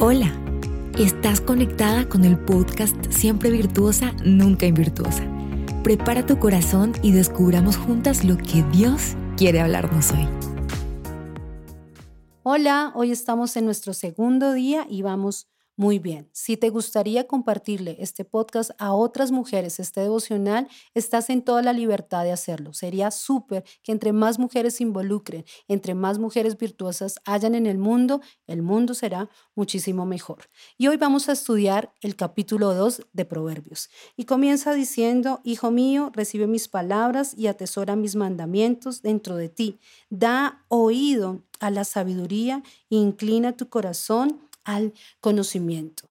Hola, estás conectada con el podcast Siempre Virtuosa, Nunca Invirtuosa. Prepara tu corazón y descubramos juntas lo que Dios quiere hablarnos hoy. Hola, hoy estamos en nuestro segundo día y vamos muy bien, si te gustaría compartirle este podcast a otras mujeres, este devocional, estás en toda la libertad de hacerlo. Sería súper que entre más mujeres se involucren, entre más mujeres virtuosas hayan en el mundo, el mundo será muchísimo mejor. Y hoy vamos a estudiar el capítulo 2 de Proverbios. Y comienza diciendo, Hijo mío, recibe mis palabras y atesora mis mandamientos dentro de ti. Da oído a la sabiduría e inclina tu corazón conocimiento.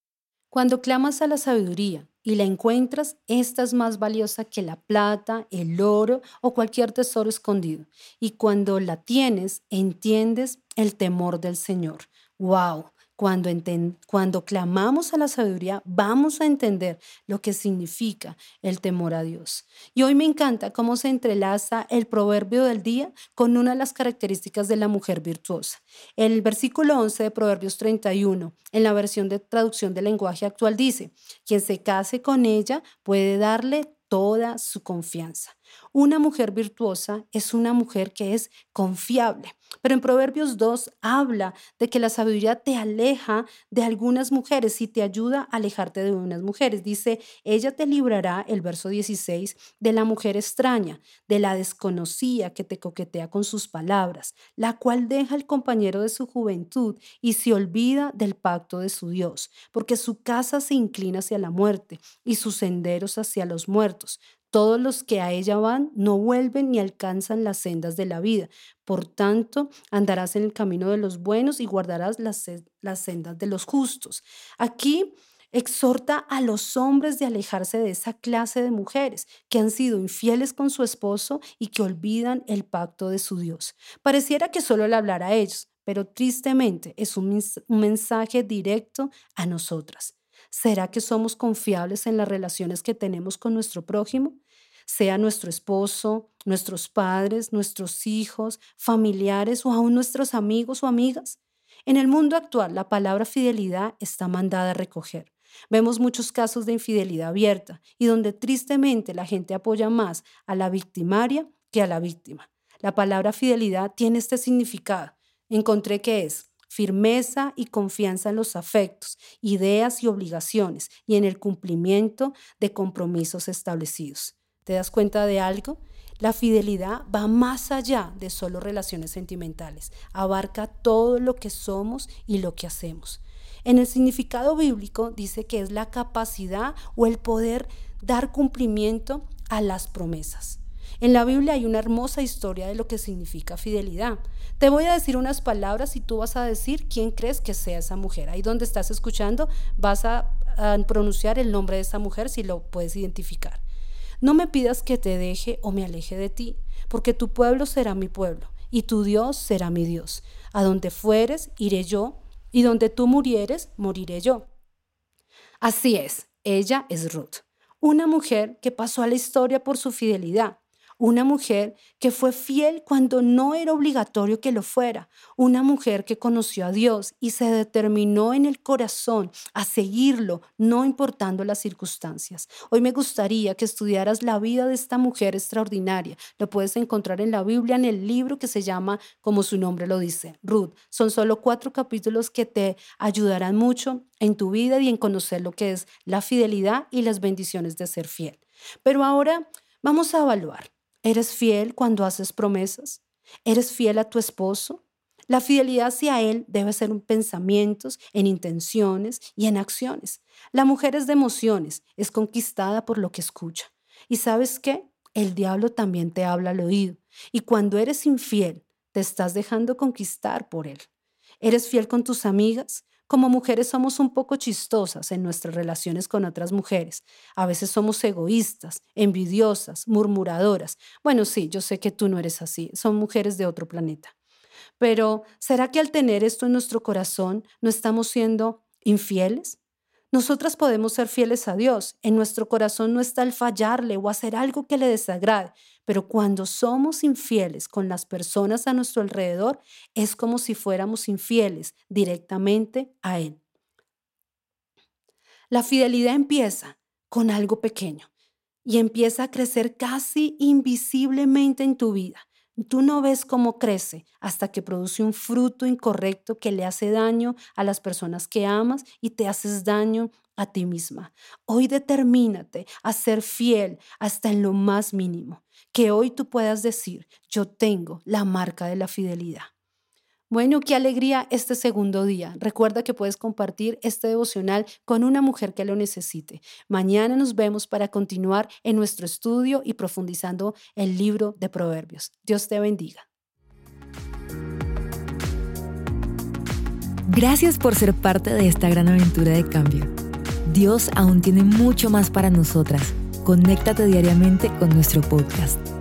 Cuando clamas a la sabiduría y la encuentras, esta es más valiosa que la plata, el oro o cualquier tesoro escondido. Y cuando la tienes, entiendes el temor del Señor. ¡Wow! Cuando, clamamos a la sabiduría, vamos a entender lo que significa el temor a Dios. Y hoy me encanta cómo se entrelaza el proverbio del día con una de las características de la mujer virtuosa. El versículo 11 de Proverbios 31, en la versión de traducción del lenguaje actual, dice, quien se case con ella puede darle toda su confianza. Una mujer virtuosa es una mujer que es confiable. Pero en Proverbios 2 habla de que la sabiduría te aleja de algunas mujeres y te ayuda a alejarte de unas mujeres. Dice, ella te librará, el verso 16, de la mujer extraña, de la desconocida que te coquetea con sus palabras, la cual deja el compañero de su juventud y se olvida del pacto de su Dios, porque su casa se inclina hacia la muerte y sus senderos hacia los muertos. Todos los que a ella van no vuelven ni alcanzan las sendas de la vida. Por tanto, andarás en el camino de los buenos y guardarás las, las sendas de los justos. Aquí exhorta a los hombres de alejarse de esa clase de mujeres que han sido infieles con su esposo y que olvidan el pacto de su Dios. Pareciera que solo le hablará a ellos, pero tristemente es un mensaje directo a nosotras. ¿Será que somos confiables en las relaciones que tenemos con nuestro prójimo? Sea nuestro esposo, nuestros padres, nuestros hijos, familiares o aún nuestros amigos o amigas. En el mundo actual, la palabra fidelidad está mandada a recoger. Vemos muchos casos de infidelidad abierta y donde tristemente la gente apoya más a la victimaria que a la víctima. La palabra fidelidad tiene este significado. Encontré que es firmeza y confianza en los afectos, ideas y obligaciones y en el cumplimiento de compromisos establecidos. ¿Te das cuenta de algo? La fidelidad va más allá de solo relaciones sentimentales, abarca todo lo que somos y lo que hacemos. En el significado bíblico dice que es la capacidad o el poder dar cumplimiento a las promesas. En la Biblia hay una hermosa historia de lo que significa fidelidad. Te voy a decir unas palabras y tú vas a decir quién crees que sea esa mujer. Ahí donde estás escuchando vas a, pronunciar el nombre de esa mujer si lo puedes identificar. No me pidas que te deje o me aleje de ti, porque tu pueblo será mi pueblo y tu Dios será mi Dios. A donde fueres, iré yo, y donde tú murieres, moriré yo. Así es, ella es Ruth, una mujer que pasó a la historia por su fidelidad. Una mujer que fue fiel cuando no era obligatorio que lo fuera. Una mujer que conoció a Dios y se determinó en el corazón a seguirlo, no importando las circunstancias. Hoy me gustaría que estudiaras la vida de esta mujer extraordinaria. Lo puedes encontrar en la Biblia, en el libro que se llama, como su nombre lo dice, Ruth. Son solo cuatro capítulos que te ayudarán mucho en tu vida y en conocer lo que es la fidelidad y las bendiciones de ser fiel. Pero ahora vamos a evaluar. ¿Eres fiel cuando haces promesas? ¿Eres fiel a tu esposo? La fidelidad hacia él debe ser en pensamientos, en intenciones y en acciones. La mujer es de emociones, es conquistada por lo que escucha. ¿Y sabes qué? El diablo también te habla al oído. Y cuando eres infiel, te estás dejando conquistar por él. ¿Eres fiel con tus amigas? Como mujeres somos un poco chistosas en nuestras relaciones con otras mujeres. A veces somos egoístas, envidiosas, murmuradoras. Bueno, sí, yo sé que tú no eres así. Son mujeres de otro planeta. Pero, ¿será que al tener esto en nuestro corazón no estamos siendo infieles? Nosotras podemos ser fieles a Dios. En nuestro corazón no está el fallarle o hacer algo que le desagrade. Pero cuando somos infieles con las personas a nuestro alrededor, es como si fuéramos infieles directamente a Él. La fidelidad empieza con algo pequeño y empieza a crecer casi invisiblemente en tu vida. Tú no ves cómo crece hasta que produce un fruto incorrecto que le hace daño a las personas que amas y te haces daño a ti misma. Hoy determínate a ser fiel hasta en lo más mínimo. Que hoy tú puedas decir, yo tengo la marca de la fidelidad. Bueno, qué alegría este segundo día. Recuerda que puedes compartir este devocional con una mujer que lo necesite. Mañana nos vemos para continuar en nuestro estudio y profundizando el libro de Proverbios. Dios te bendiga. Gracias por ser parte de esta gran aventura de cambio. Dios aún tiene mucho más para nosotras. Conéctate diariamente con nuestro podcast.